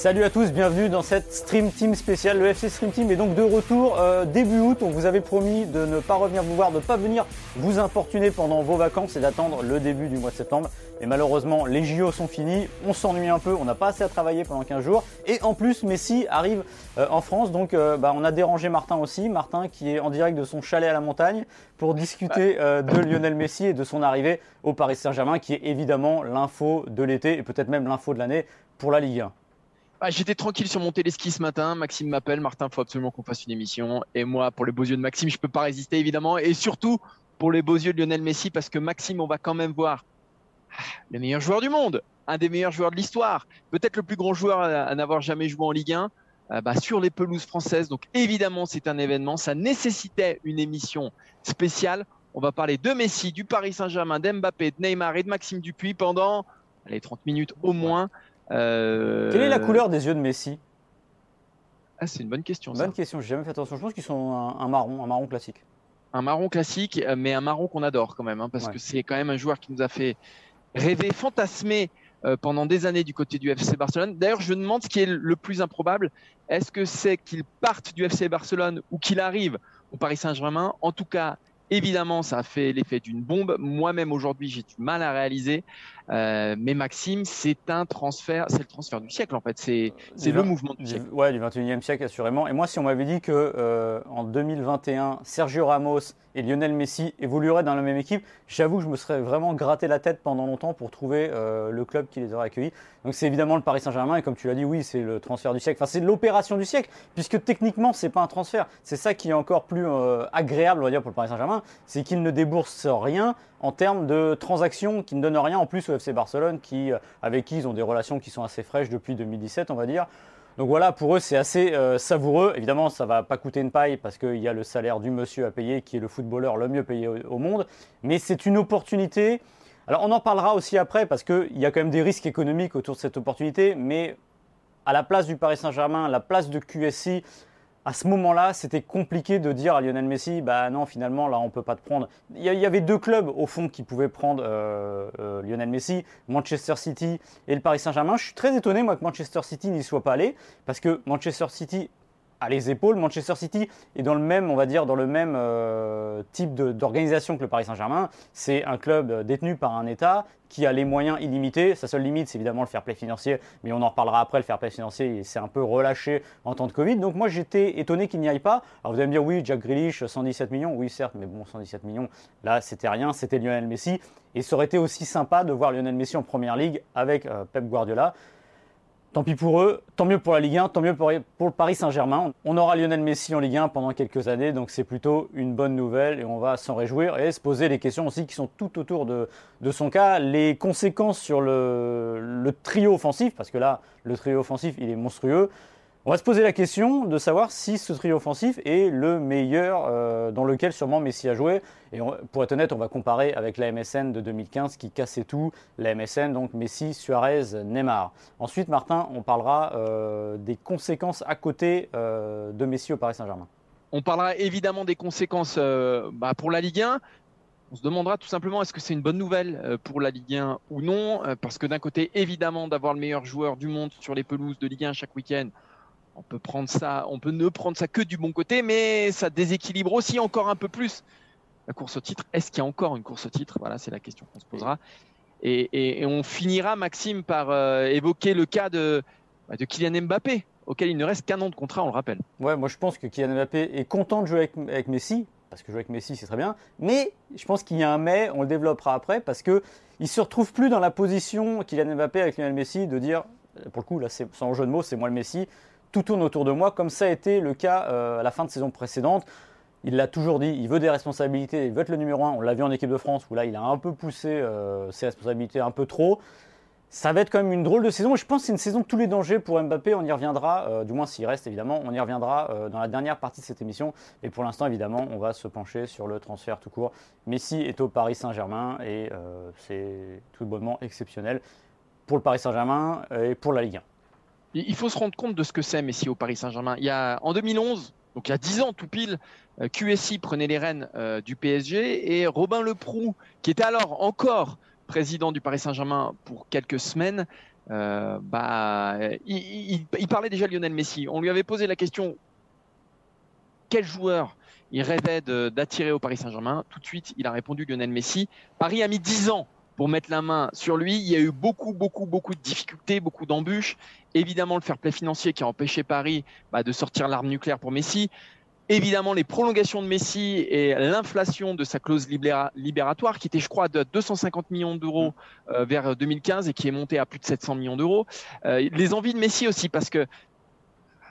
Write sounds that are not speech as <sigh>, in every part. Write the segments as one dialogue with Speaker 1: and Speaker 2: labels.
Speaker 1: Salut à tous, bienvenue dans cette Stream Team spéciale. Le FC Stream Team est donc de retour euh, début août. On vous avait promis de ne pas revenir vous voir, de ne pas venir vous importuner pendant vos vacances et d'attendre le début du mois de septembre. Et malheureusement, les JO sont finis, on s'ennuie un peu, on n'a pas assez à travailler pendant 15 jours. Et en plus, Messi arrive euh, en France, donc euh, bah, on a dérangé Martin aussi. Martin qui est en direct de son chalet à la montagne pour discuter de Lionel Messi et de son arrivée au Paris Saint-Germain, qui est évidemment l'info de l'été et peut-être même l'info de l'année pour la Ligue 1.
Speaker 2: Ah, j'étais tranquille sur mon téléski ce matin. Maxime m'appelle. Martin, faut absolument qu'on fasse une émission. Et moi, pour les beaux yeux de Maxime, je peux pas résister évidemment. Et surtout pour les beaux yeux de Lionel Messi, parce que Maxime, on va quand même voir ah, le meilleur joueur du monde, un des meilleurs joueurs de l'histoire, peut-être le plus grand joueur à, n'avoir jamais joué en Ligue 1. Euh, bah, sur les pelouses françaises. Donc évidemment, c'est un événement. Ça nécessitait une émission spéciale. On va parler de Messi, du Paris Saint-Germain, d'Mbappé, de Neymar et de Maxime Dupuis pendant les 30 minutes au moins.
Speaker 1: Euh, Quelle est la couleur des yeux de Messi?
Speaker 2: Ah, C'est une bonne question.
Speaker 1: Bonne question, j'ai jamais fait attention. Je pense qu'ils sont un, marron, un marron classique.
Speaker 2: Un marron classique, euh, mais un marron qu'on adore quand même, hein, parce que c'est quand même un joueur qui nous a fait rêver, fantasmer euh, pendant des années du côté du FC Barcelone. D'ailleurs, je me demande ce qui est le plus improbable. Est-ce que c'est qu'il parte du FC Barcelone ou qu'il arrive au Paris Saint-Germain? En tout cas, Évidemment, ça a fait l'effet d'une bombe. Moi-même, aujourd'hui, j'ai du mal à réaliser. Euh, mais Maxime, c'est un transfert, c'est le transfert du siècle en fait. C'est le mouvement du siècle.
Speaker 1: Ouais, du 21e siècle assurément. Et moi, si on m'avait dit que euh, en 2021, Sergio Ramos et Lionel Messi évolueraient dans la même équipe, j'avoue que je me serais vraiment gratté la tête pendant longtemps pour trouver euh, le club qui les aurait accueillis. Donc c'est évidemment le Paris Saint-Germain et comme tu l'as dit, oui, c'est le transfert du siècle. Enfin, c'est l'opération du siècle puisque techniquement, c'est pas un transfert. C'est ça qui est encore plus agréable, on va dire, pour le Paris Saint-Germain, c'est qu'il ne débourse rien en termes de transactions qui ne donnent rien en plus au FC Barcelone, qui, euh, avec qui ils ont des relations qui sont assez fraîches depuis 2017, on va dire. Donc voilà, pour eux, c'est assez euh, savoureux. Évidemment, ça ne va pas coûter une paille parce qu'il y a le salaire du monsieur à payer, qui est le footballeur le mieux payé au, monde. Mais c'est une opportunité. Alors, on en parlera aussi après parce qu'il y a quand même des risques économiques autour de cette opportunité. Mais à la place du Paris Saint-Germain, la place de QSI, à ce moment-là, c'était compliqué de dire à Lionel Messi, bah non, finalement, là, on peut pas te prendre. Il y, avait deux clubs, au fond, qui pouvaient prendre euh, euh, Lionel Messi, Manchester City et le Paris Saint-Germain. Je suis très étonné, moi, que Manchester City n'y soit pas allé, parce que Manchester City à les épaules. Manchester City est dans le même, on va dire, dans le même euh, type d'organisation que le Paris Saint-Germain. C'est un club euh, détenu par un État qui a les moyens illimités. Sa seule limite, c'est évidemment le fair play financier, mais on en reparlera après. Le fair play financier, c'est un peu relâché en temps de Covid. Donc moi, j'étais étonné qu'il n'y aille pas. Alors vous allez me dire, oui, Jack Grealish, 117 millions. Oui, certes, mais bon, 117 millions, là, c'était rien. C'était Lionel Messi. Et ça aurait été aussi sympa de voir Lionel Messi en Première Ligue avec euh, Pep Guardiola. Tant pis pour eux, tant mieux pour la Ligue 1, tant mieux pour, le Paris Saint-Germain. On aura Lionel Messi en Ligue 1 pendant quelques années, donc c'est plutôt une bonne nouvelle et on va s'en réjouir et se poser les questions aussi qui sont tout autour de, son cas. Les conséquences sur le, trio offensif, parce que là, le trio offensif, il est monstrueux. On va se poser la question de savoir si ce trio offensif est le meilleur euh, dans lequel sûrement Messi a joué. Et pour être honnête, on va comparer avec la MSN de 2015 qui cassait tout. La MSN, donc Messi, Suarez, Neymar. Ensuite, Martin, on parlera euh, des conséquences à côté euh, de Messi au Paris Saint-Germain.
Speaker 2: On parlera évidemment des conséquences bah, pour la Ligue 1. On se demandera tout simplement est-ce que c'est une bonne nouvelle pour la Ligue 1 ou non? Parce que d'un côté, évidemment, d'avoir le meilleur joueur du monde sur les pelouses de Ligue 1 chaque week-end, on peut prendre ça, on peut ne prendre ça que du bon côté, mais ça déséquilibre aussi encore un peu plus la course au titre. Est-ce qu'il y a encore une course au titre? Voilà, c'est la question qu'on se posera. Et, on finira, Maxime, par euh, évoquer le cas de, bah, de Kylian Mbappé, auquel il ne reste qu'un an de contrat, on le rappelle.
Speaker 1: Ouais, moi je pense que Kylian Mbappé est content de jouer avec, Messi, parce que jouer avec Messi c'est très bien, mais je pense qu'il y a un mais, on le développera après, parce que il se retrouve plus dans la position Kylian Mbappé avec Lionel Messi de dire, pour le coup là, sans jeu de mots, c'est moi le Messi, tout tourne autour de moi, comme ça a été le cas euh, à la fin de saison précédente. Il l'a toujours dit, il veut des responsabilités, il veut être le numéro 1. On l'a vu en équipe de France où là, il a un peu poussé euh, ses responsabilités un peu trop. Ça va être quand même une drôle de saison. Je pense que c'est une saison de tous les dangers pour Mbappé. On y reviendra, euh, du moins s'il reste évidemment. On y reviendra dans la dernière partie de cette émission. Et pour l'instant, évidemment, on va se pencher sur le transfert tout court. Messi est au Paris Saint-Germain et c'est tout bonnement exceptionnel pour le Paris Saint-Germain et pour la Ligue 1.
Speaker 2: Il faut se rendre compte de ce que c'est Messi au Paris Saint-Germain. Il y a, en 2011, Donc il y a 10 ans tout pile, QSI prenait les rênes du PSG et Robin Leproux, qui était alors encore président du Paris Saint-Germain pour quelques semaines, bah, il, il, parlait déjà Lionel Messi. On lui avait posé la question quel joueur il rêvait d'attirer au Paris Saint-Germain? Tout de suite, il a répondu Lionel Messi. Paris a mis 10 ans pour mettre la main sur lui. Il y a eu beaucoup, beaucoup, beaucoup de difficultés, beaucoup d'embûches. Évidemment, le fair play financier qui a empêché Paris bah, de sortir l'arme nucléaire pour Messi. Évidemment, les prolongations de Messi et l'inflation de sa clause libératoire, qui était, je crois, de 250 millions d'euros euh, vers 2015 et qui est monté à plus de 700 millions d'euros. Euh, les envies de Messi aussi, parce que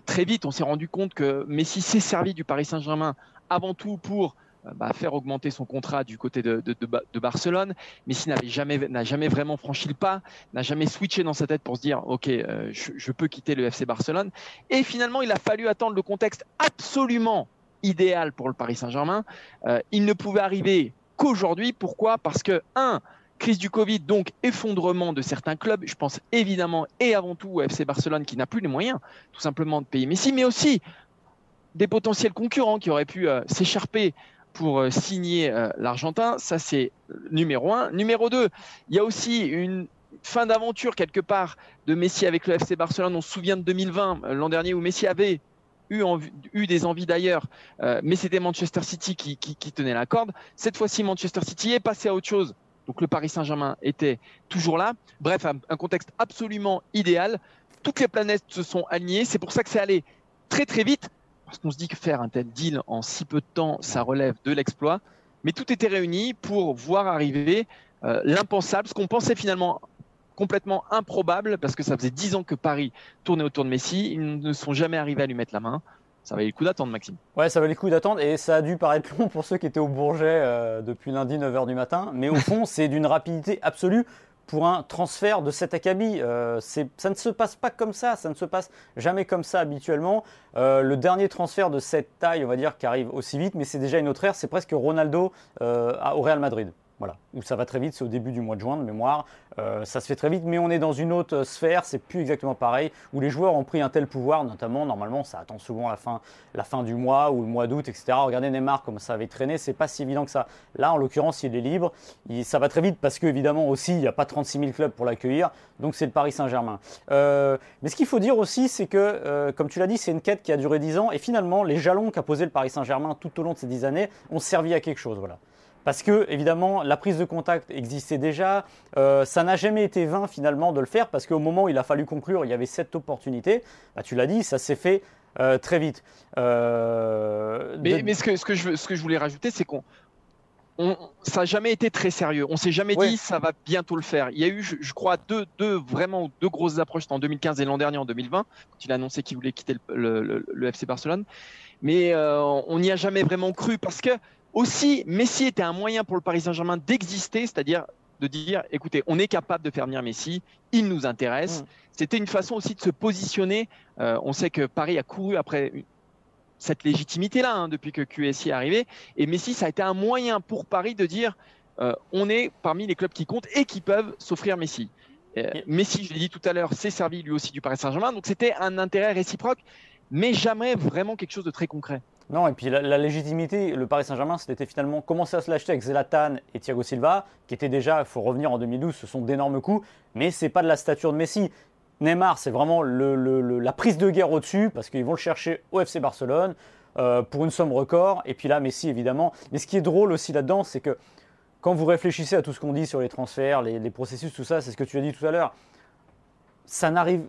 Speaker 2: très vite, on s'est rendu compte que Messi s'est servi du Paris Saint-Germain avant tout pour euh, bah, faire augmenter son contrat du côté de, de, Barcelone. Messi n'avait jamais, n'a jamais vraiment franchi le pas, n'a jamais switché dans sa tête pour se dire ok, euh, je, peux quitter le FC Barcelone. Et finalement, il a fallu attendre le contexte absolument idéal pour le Paris Saint-Germain. Euh, il ne pouvait arriver qu'aujourd'hui. Pourquoi? Parce que un, crise du Covid, donc effondrement de certains clubs. Je pense évidemment et avant tout au FC Barcelone qui n'a plus les moyens tout simplement de payer Messi, mais aussi des potentiels concurrents qui auraient pu euh, s'écharper pour euh, signer euh, l'Argentin. Ça, c'est numéro un. Numéro deux, il y a aussi une fin d'aventure quelque part de Messi avec le FC Barcelone. On se souvient de 2020, l'an dernier, où Messi avait eu, des envies d'ailleurs, mais c'était Manchester City qui, qui, tenait la corde. Cette fois-ci, Manchester City est passé à autre chose. Donc le Paris Saint-Germain était toujours là. Bref, un contexte absolument idéal. Toutes les planètes se sont alignées. C'est pour ça que c'est allé très très vite parce qu'on se dit que faire un tel deal en si peu de temps, ça relève de l'exploit. Mais tout était réuni pour voir arriver euh, l'impensable, ce qu'on pensait finalement complètement improbable, parce que ça faisait dix ans que Paris tournait autour de Messi. Ils ne sont jamais arrivés à lui mettre la main. Ça valait le coup d'attendre, Maxime.
Speaker 1: Ouais, ça valait le coup d'attendre et ça a dû paraître long pour ceux qui étaient au Bourget euh, depuis lundi 9h du matin. Mais au fond, <laughs> c'est d'une rapidité absolue pour un transfert de cet acabit. Euh, ça ne se passe pas comme ça, ça ne se passe jamais comme ça habituellement. Euh, le dernier transfert de cette taille, on va dire, qui arrive aussi vite, mais c'est déjà une autre ère, c'est presque Ronaldo euh, au Real Madrid. Voilà, où ça va très vite, c'est au début du mois de juin de mémoire. Euh, ça se fait très vite, mais on est dans une autre sphère, c'est plus exactement pareil, où les joueurs ont pris un tel pouvoir, notamment normalement ça attend souvent la fin, du mois ou le mois d'août, etc. Regardez Neymar comme ça avait traîné, c'est pas si évident que ça. Là, en l'occurrence, il est libre, ça va très vite parce qu'évidemment aussi, il n'y a pas 36 000 clubs pour l'accueillir, donc c'est le Paris Saint-Germain. Euh, mais ce qu'il faut dire aussi, c'est que, euh, comme tu l'as dit, c'est une quête qui a duré 10 ans, et finalement, les jalons qu'a posé le Paris Saint-Germain tout au long de ces 10 années ont servi à quelque chose. Voilà. Parce que, évidemment, la prise de contact existait déjà. Euh, ça n'a jamais été vain, finalement, de le faire, parce qu'au moment où il a fallu conclure, il y avait cette opportunité. Bah, tu l'as dit, ça s'est fait euh, très vite.
Speaker 2: Euh, mais, ce, que, ce, que je, ce, que, je, voulais rajouter, c'est qu'on. ça n'a jamais été très sérieux. On s'est jamais dit ça va bientôt le faire. Il y a eu, je, crois, deux, deux, vraiment deux grosses approches en 2015 et l'an dernier en 2020, quand il a annoncé qu'il voulait quitter le, le, FC Barcelone. Mais on n'y a jamais vraiment cru parce que aussi, Messi était un moyen pour le Paris Saint-Germain d'exister, c'est-à-dire de dire, écoutez, on est capable de faire venir Messi, il nous intéresse. Mm. C'était une façon aussi de se positionner. Euh, on sait que Paris a couru après cette légitimité-là hein, depuis que QSI est arrivé. Et Messi, ça a été un moyen pour Paris de dire, euh, on est parmi les clubs qui comptent et qui peuvent s'offrir Messi. Euh, Messi, je l'ai dit tout à l'heure, s'est servi lui aussi du Paris Saint-Germain. Donc c'était un intérêt réciproque, mais jamais vraiment quelque chose de très concret.
Speaker 1: Non, et puis la, légitimité, le Paris Saint-Germain, c'était finalement commencer à se l'acheter avec Zlatan et Thiago Silva, qui étaient déjà, il faut revenir en 2012, ce sont d'énormes coups, mais c'est pas de la stature de Messi. Neymar, c'est vraiment la prise de guerre au-dessus, parce qu'ils vont le chercher au FC Barcelone euh, pour une somme record, et puis là, Messi, évidemment. Mais ce qui est drôle aussi là-dedans, c'est que quand vous réfléchissez à tout ce qu'on dit sur les transferts, les processus, tout ça, c'est ce que tu as dit tout à l'heure, ça n'arrive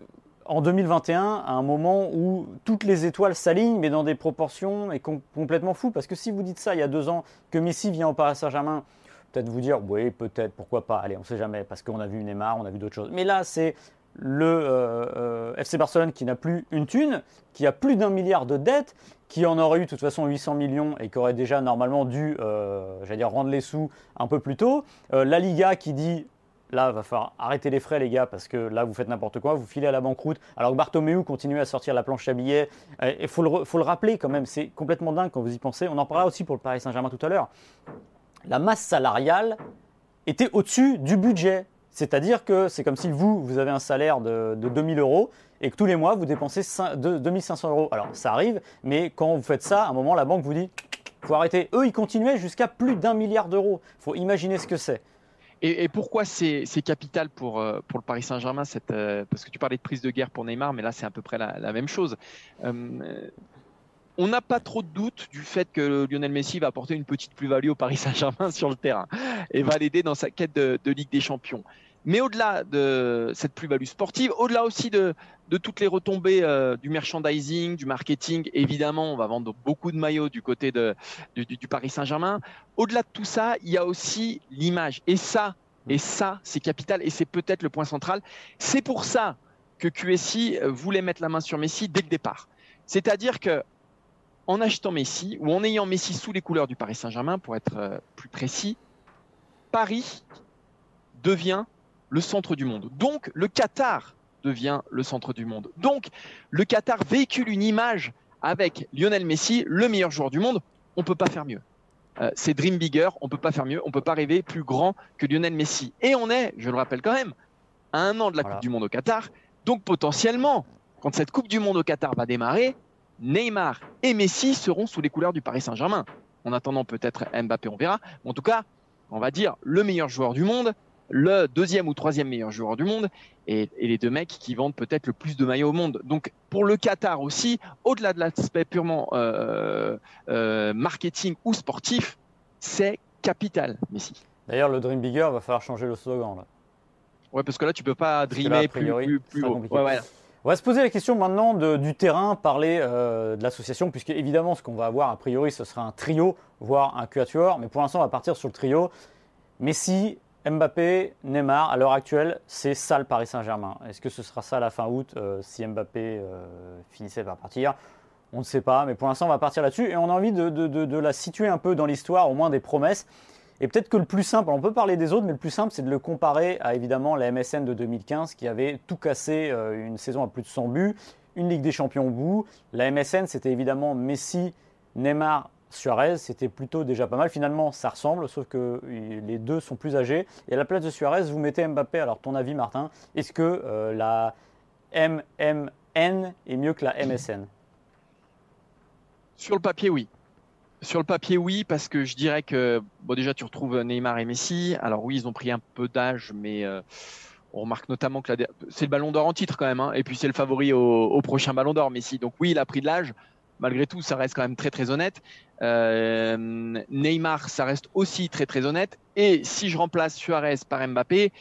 Speaker 1: en 2021, à un moment où toutes les étoiles s'alignent, mais dans des proportions complètement fous. Parce que si vous dites ça il y a deux ans, que Messi vient au Paris Saint-Germain, peut-être vous dire, oui, peut-être, pourquoi pas, allez, on ne sait jamais, parce qu'on a vu Neymar, on a vu d'autres choses. Mais là, c'est le euh, euh, FC Barcelone qui n'a plus une thune, qui a plus d'un milliard de dettes, qui en aurait eu de toute façon 800 millions et qui aurait déjà normalement dû, euh, j'allais dire, rendre les sous un peu plus tôt. la Liga qui dit Là, va falloir arrêter les frais, les gars, parce que là, vous faites n'importe quoi, vous filez à la banqueroute. Alors que Bartomeu continue à sortir la planche à billets. Il faut le, faut le rappeler quand même, c'est complètement dingue quand vous y pensez. On en parlera aussi pour le Paris Saint-Germain tout à l'heure. La masse salariale était au-dessus du budget. C'est-à-dire que c'est comme si vous, vous avez un salaire de, de 2000 euros et que tous les mois, vous dépensez 2500 euros. Alors, ça arrive, mais quand vous faites ça, à un moment, la banque vous dit faut arrêter. Eux, ils continuaient jusqu'à plus d'un milliard d'euros. Faut imaginer ce que c'est.
Speaker 2: Et, pourquoi c'est capital pour, euh, pour le Paris Saint-Germain euh, Parce que tu parlais de prise de guerre pour Neymar, mais là, c'est à peu près la, même chose. Euh, on n'a pas trop de doute du fait que Lionel Messi va apporter une petite plus-value au Paris Saint-Germain <laughs> sur le terrain et va l'aider dans sa quête de, de Ligue des Champions. Mais au-delà de cette plus-value sportive, au-delà aussi de, toutes les retombées euh, du merchandising, du marketing, évidemment, on va vendre beaucoup de maillots du côté de, du, Paris Saint-Germain. Au-delà de tout ça, il y a aussi l'image. Et ça, et ça, c'est capital et c'est peut-être le point central. C'est pour ça que QSI voulait mettre la main sur Messi dès le départ. C'est-à-dire que en achetant Messi ou en ayant Messi sous les couleurs du Paris Saint-Germain, pour être euh, plus précis, Paris devient le centre du monde. Donc le Qatar devient le centre du monde. Donc le Qatar véhicule une image avec Lionel Messi, le meilleur joueur du monde. On ne peut pas faire mieux. Euh, c'est Dream Bigger, on ne peut pas faire mieux, on ne peut pas rêver plus grand que Lionel Messi. Et on est, je le rappelle quand même, à un an de la Coupe du Monde au Qatar. Donc potentiellement, quand cette Coupe du Monde au Qatar va démarrer, Neymar et Messi seront sous les couleurs du Paris Saint-Germain. En attendant peut-être Mbappé, on verra. En tout cas, on va dire le meilleur joueur du monde, le deuxième ou troisième meilleur joueur du monde et, les deux mecs qui vendent peut-être le plus de maillots au monde. Donc pour le Qatar aussi, au-delà de l'aspect purement euh, euh, marketing ou sportif, c'est capital, Messi.
Speaker 1: D'ailleurs, le Dream Bigger va falloir changer le slogan. Là.
Speaker 2: Ouais, parce que là, tu peux pas dreamer plus, plus, haut.
Speaker 1: On va se poser la question maintenant du terrain, parler euh, de l'association, puisque évidemment, ce qu'on va avoir a priori, ce sera un trio, voire un quatuor. Mais pour l'instant, on va partir sur le trio. Messi, Mbappé, Neymar, à l'heure actuelle, c'est ça le Paris Saint-Germain. Est-ce que ce sera ça la fin août euh, si Mbappé euh, finissait par partir? On ne sait pas, mais pour l'instant, on va partir là-dessus et on a envie de, la situer un peu dans l'histoire, au moins des promesses. Et peut-être que le plus simple, on peut parler des autres, mais le plus simple, c'est de le comparer à évidemment la MSN de 2015 qui avait tout cassé euh, une saison à plus de 100 buts, une Ligue des Champions au bout. La MSN, c'était évidemment Messi, Neymar, Suarez, c'était plutôt déjà pas mal. Finalement, ça ressemble, sauf que les deux sont plus âgés. Et à la place de Suarez, vous mettez Mbappé. Alors, ton avis, Martin, est-ce que euh, la MMN est mieux que la MSN
Speaker 2: Sur le papier, oui. Sur le papier, oui, parce que je dirais que, bon, déjà, tu retrouves Neymar et Messi. Alors, oui, ils ont pris un peu d'âge, mais. Euh, on remarque notamment que c'est le ballon d'or en titre quand même, hein. et puis c'est le favori au, au prochain ballon d'or, Messi. Donc oui, il a pris de l'âge malgré tout, ça reste quand même très très honnête. Euh, Neymar, ça reste aussi très très honnête. Et si je remplace Suarez par Mbappé,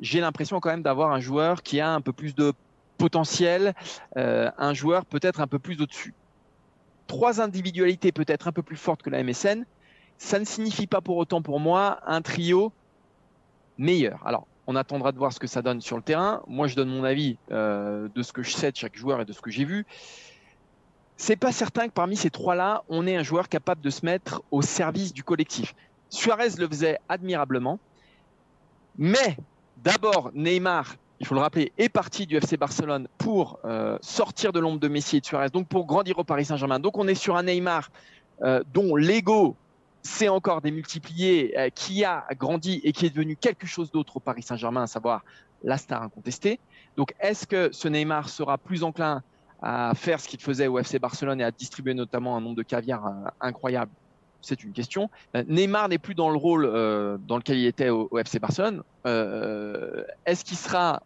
Speaker 2: j'ai l'impression quand même d'avoir un joueur qui a un peu plus de potentiel, euh, un joueur peut-être un peu plus au-dessus. Trois individualités peut-être un peu plus fortes que la MSN, ça ne signifie pas pour autant pour moi un trio meilleur. Alors, on attendra de voir ce que ça donne sur le terrain. Moi, je donne mon avis euh, de ce que je sais de chaque joueur et de ce que j'ai vu c'est pas certain que parmi ces trois-là, on ait un joueur capable de se mettre au service du collectif. Suarez le faisait admirablement, mais d'abord Neymar, il faut le rappeler, est parti du FC Barcelone pour euh, sortir de l'ombre de Messi et de Suarez, donc pour grandir au Paris Saint-Germain. Donc on est sur un Neymar euh, dont l'ego s'est encore démultiplié, euh, qui a grandi et qui est devenu quelque chose d'autre au Paris Saint-Germain, à savoir la star incontestée. Donc est-ce que ce Neymar sera plus enclin à faire ce qu'il faisait au FC Barcelone et à distribuer notamment un nombre de caviar euh, incroyable c'est une question. Euh, Neymar n'est plus dans le rôle euh, dans lequel il était au, FC Barcelone. Est-ce qu'il sera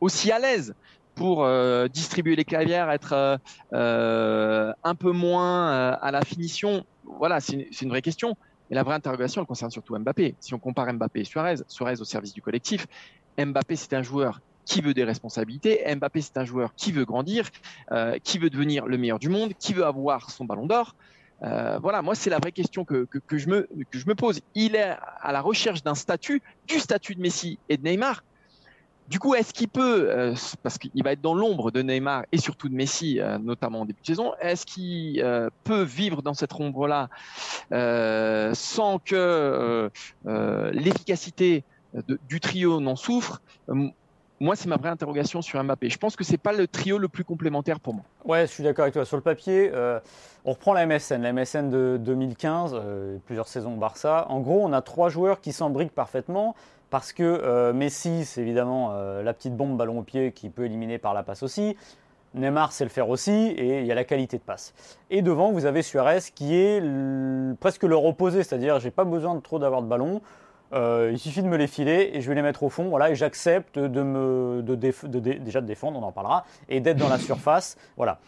Speaker 2: aussi à l'aise pour distribuer les caviars, être un peu moins à la finition? Voilà, c'est une, vraie question. Mais la vraie interrogation, elle concerne surtout Mbappé. Si on compare Mbappé et Suarez, Suarez au service du collectif, Mbappé, c'est un joueur qui veut des responsabilités. Mbappé, c'est un joueur qui veut grandir, euh, qui veut devenir le meilleur du monde, qui veut avoir son ballon d'or. Euh, voilà, moi, c'est la vraie question que, je me pose. Il est à la recherche d'un statut, du statut de Messi et de Neymar. Du coup, est-ce qu'il peut, euh, parce qu'il va être dans l'ombre de Neymar et surtout de Messi, notamment en début de saison, est-ce qu'il peut vivre dans cette ombre-là sans que l'efficacité du trio n'en souffre? Moi, c'est ma vraie interrogation sur Mbappé. Je pense que c'est pas le trio le plus complémentaire pour moi.
Speaker 1: Ouais, je suis d'accord avec toi. Sur le papier, euh, on reprend la MSN, la MSN de 2015, euh, plusieurs saisons au Barça. En gros, on a trois joueurs qui s'embriquent parfaitement. parce que Messi, c'est évidemment la petite bombe ballon au pied qui peut éliminer par la passe aussi. Neymar sait le faire aussi et il y a la qualité de passe. Et devant, vous avez Suarez qui est presque leur opposé, c'est-à-dire j'ai pas besoin de trop d'avoir de ballon. Euh, il suffit de me les filer et je vais les mettre au fond. Voilà, j'accepte de me déjà de défendre, on en parlera, et d'être dans la surface. Voilà.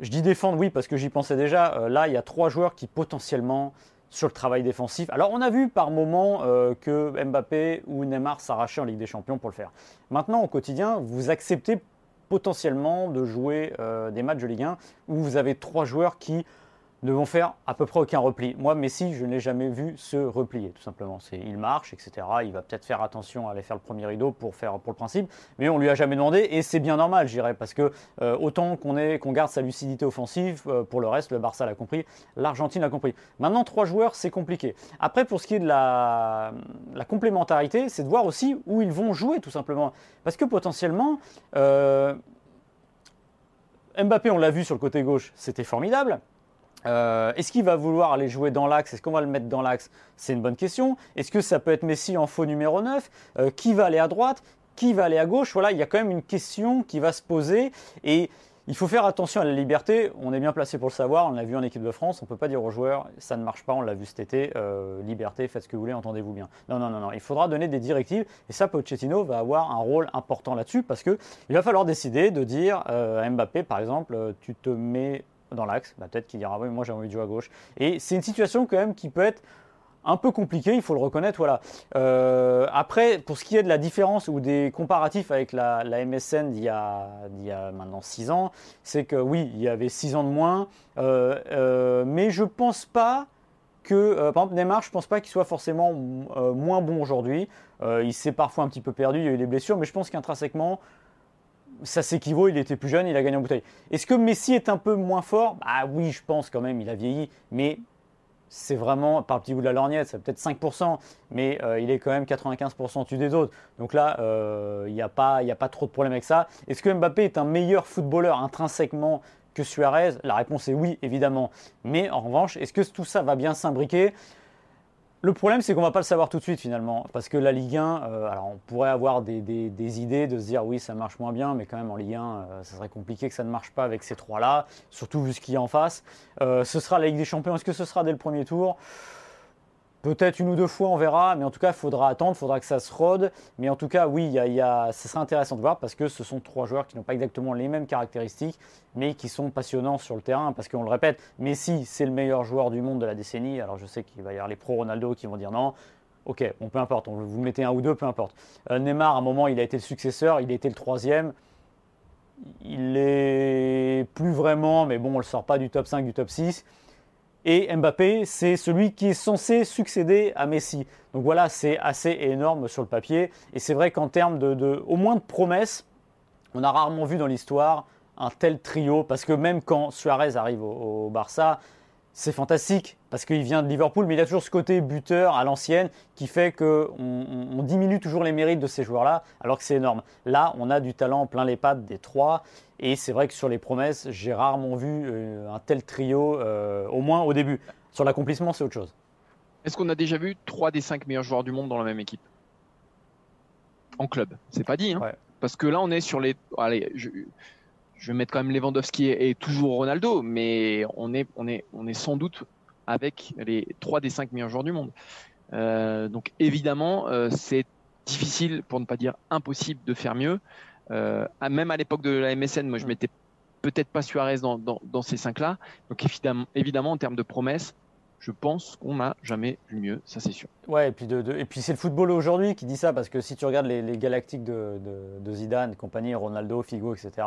Speaker 1: Je dis défendre, oui, parce que j'y pensais déjà. Euh, là, il y a trois joueurs qui potentiellement sur le travail défensif. Alors, on a vu par moments euh, que Mbappé ou Neymar s'arrachaient en Ligue des Champions pour le faire. Maintenant, au quotidien, vous acceptez potentiellement de jouer des matchs de Ligue 1 où vous avez trois joueurs qui ne vont faire à peu près aucun repli. Moi, Messi, je ne l'ai jamais vu se replier, tout simplement. Il marche, etc. Il va peut-être faire attention à aller faire le premier rideau pour faire pour le principe, mais on lui a jamais demandé et c'est bien normal, je dirais, parce que euh, autant qu'on garde sa lucidité offensive, euh, pour le reste, le Barça l'a compris, l'Argentine l'a compris. Maintenant, trois joueurs, c'est compliqué. Après, pour ce qui est de la, la complémentarité, c'est de voir aussi où ils vont jouer, tout simplement, parce que potentiellement. Euh, Mbappé, on l'a vu sur le côté gauche, c'était formidable. Euh, est-ce qu'il va vouloir aller jouer dans l'axe? Est-ce qu'on va le mettre dans l'axe? C'est une bonne question. Est-ce que ça peut être Messi en faux numéro 9 euh, Qui va aller à droite? Qui va aller à gauche? Voilà, il y a quand même une question qui va se poser. Et il faut faire attention à la liberté. On est bien placé pour le savoir. On l'a vu en équipe de France. On ne peut pas dire aux joueurs ça ne marche pas. On l'a vu cet été. Euh, liberté, faites ce que vous voulez, entendez-vous bien. Non, non, non, non. Il faudra donner des directives. Et ça, Pochettino va avoir un rôle important là-dessus parce qu'il va falloir décider de dire à Mbappé, par exemple, tu te mets dans l'axe, bah, peut-être qu'il dira oui, moi j'ai envie de jouer à gauche. Et c'est une situation quand même qui peut être un peu compliquée, il faut le reconnaître. Voilà. Euh, après, pour ce qui est de la différence ou des comparatifs avec la, MSN d'il y, a, maintenant 6 ans, c'est que oui, il y avait 6 ans de moins, euh, euh, mais je pense pas que, par exemple, Neymar, je pense pas qu'il soit forcément moins bon aujourd'hui. il s'est parfois un petit peu perdu, il y a eu des blessures, mais je pense qu'intrinsèquement, ça s'équivaut, il était plus jeune, il a gagné en bouteille. Est-ce que Messi est un peu moins fort? Ah oui, je pense quand même, il a vieilli, mais c'est vraiment, par le petit bout de la lorgnette, c'est peut-être 5%, mais euh, il est quand même 95% au-dessus des autres. Donc là, euh, il n'y a, pas, a pas trop de problème avec ça. Est-ce que Mbappé est un meilleur footballeur intrinsèquement que Suarez? La réponse est oui, évidemment. Mais en revanche, est-ce que tout ça va bien s'imbriquer? Le problème, c'est qu'on ne va pas le savoir tout de suite finalement, parce que la Ligue 1, euh, alors on pourrait avoir des, idées de se dire oui, ça marche moins bien, mais quand même en Ligue 1, euh, ça serait compliqué que ça ne marche pas avec ces trois-là, surtout vu ce qu'il y a en face. Euh, ce sera la Ligue des Champions, est-ce que ce sera dès le premier tour? Peut-être une ou deux fois, on verra, mais en tout cas, il faudra attendre, il faudra que ça se rôde. Mais en tout cas, oui, ce sera intéressant de voir parce que ce sont trois joueurs qui n'ont pas exactement les mêmes caractéristiques, mais qui sont passionnants sur le terrain. Parce qu'on le répète, Messi, c'est le meilleur joueur du monde de la décennie. Alors je sais qu'il va y avoir les pro-Ronaldo qui vont dire non. Ok, bon, peu importe, vous mettez un ou deux, peu importe. Euh, Neymar, à un moment, il a été le successeur, il a été le troisième. Il est plus vraiment, mais bon, on ne le sort pas du top 5, du top 6. Et Mbappé, c'est celui qui est censé succéder à Messi. Donc voilà, c'est assez énorme sur le papier. Et c'est vrai qu'en termes de, au moins de promesses, on a rarement vu dans l'histoire un tel trio. Parce que même quand Suarez arrive au Barça, c'est fantastique parce qu'il vient de Liverpool, mais il a toujours ce côté buteur à l'ancienne qui fait qu'on on diminue toujours les mérites de ces joueurs-là, alors que c'est énorme. Là, on a du talent plein les pattes des trois, et c'est vrai que sur les promesses, j'ai rarement vu euh, un tel trio, euh, au moins au début. Sur l'accomplissement, c'est autre chose.
Speaker 2: Est-ce qu'on a déjà vu trois des cinq meilleurs joueurs du monde dans la même équipe? En club, c'est pas dit, hein Parce que là, on est sur les. Allez, je je vais mettre quand même Lewandowski et, toujours Ronaldo, mais on est, on, est, on est sans doute avec les trois des cinq meilleurs joueurs du monde. Euh, donc évidemment, euh, c'est difficile, pour ne pas dire impossible, de faire mieux. Euh, même à l'époque de la MSN, moi je mettais peut-être pas Suarez dans, dans, ces cinq-là. Donc évidemment, évidemment, en termes de promesses, je pense qu'on n'a jamais vu mieux, ça c'est sûr.
Speaker 1: Ouais, et puis, de, et puis c'est le football aujourd'hui qui dit ça, parce que si tu regardes les, galactiques de, de, Zidane, compagnie, Ronaldo, Figo, etc.,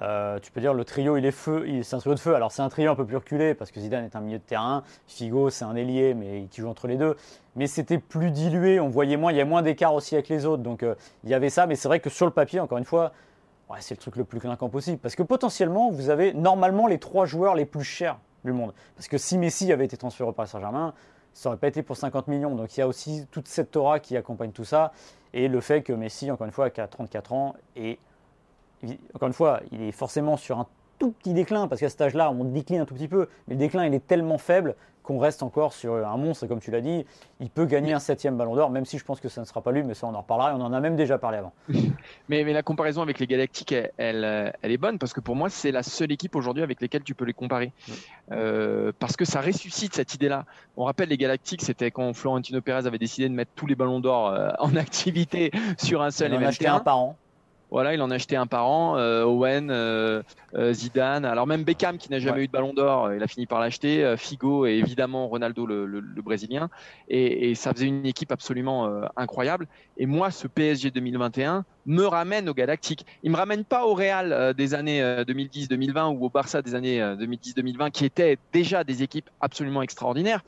Speaker 1: euh, tu peux dire le trio il est feu, c'est un trio de feu. Alors c'est un trio un peu plus reculé parce que Zidane est un milieu de terrain, Figo c'est un ailier mais qui joue entre les deux. Mais c'était plus dilué, on voyait moins, il y a moins d'écart aussi avec les autres. Donc euh, il y avait ça, mais c'est vrai que sur le papier, encore une fois, c'est le truc le plus clinquant possible. Parce que potentiellement, vous avez normalement les trois joueurs les plus chers du monde. Parce que si Messi avait été transféré au Paris Saint-Germain, ça n'aurait pas été pour 50 millions. Donc il y a aussi toute cette Torah qui accompagne tout ça. Et le fait que Messi, encore une fois, a 34 ans, et encore une fois, il est forcément sur un tout petit déclin, parce qu'à cet âge-là, on décline un tout petit peu, mais le déclin, il est tellement faible qu'on reste encore sur un monstre. Et comme tu l'as dit, il peut gagner un septième ballon d'or, même si je pense que ça ne sera pas lui, mais ça on en reparlera. On en a même déjà parlé avant. <laughs>
Speaker 2: mais, mais, la comparaison avec les Galactiques, elle, elle, est bonne parce que pour moi, c'est la seule équipe aujourd'hui avec laquelle tu peux les comparer. Euh, parce que ça ressuscite cette idée-là. On rappelle les Galactiques, c'était quand Florentino Pérez avait décidé de mettre tous les ballons d'or euh, en <laughs> activité sur un seul et même
Speaker 1: un par an.
Speaker 2: Voilà, il en a acheté un par an. Euh, Owen, euh, euh, Zidane, alors même Beckham qui n'a jamais eu de ballon d'or, il a fini par l'acheter. Figo et évidemment Ronaldo le, Brésilien. Et, ça faisait une équipe absolument incroyable. Et moi, ce PSG 2021 me ramène au Galactique. Il me ramène pas au Real des années 2010-2020 ou au Barça des années 2010-2020 qui étaient déjà des équipes absolument extraordinaires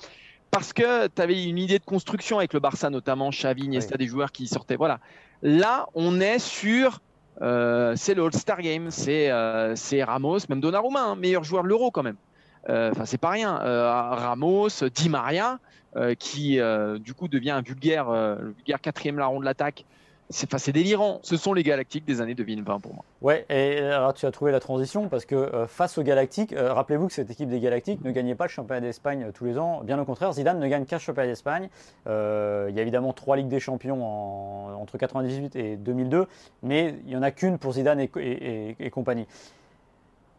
Speaker 2: parce que tu avais une idée de construction avec le Barça, notamment Xavi, Iniesta, des joueurs qui sortaient. Voilà. Là, on est sur euh, c'est le All-Star Game, euh, c'est Ramos, même Donnarumma, hein, meilleur joueur de l'Euro quand même. Euh, enfin, c'est pas rien. Ramos, Di Maria, qui du coup devient un vulgaire, vulgaire quatrième larron de l'attaque c'est délirant. Ce sont les Galactiques des années 2020 pour moi.
Speaker 1: Ouais, et alors tu as trouvé la transition parce que euh, face aux Galactiques, euh, rappelez-vous que cette équipe des Galactiques ne gagnait pas le championnat d'Espagne euh, tous les ans. Bien au contraire, Zidane ne gagne qu'un championnat d'Espagne. il y a évidemment trois Ligues des Champions entre 98 et 2002, mais il n'y en a qu'une pour Zidane et, compagnie.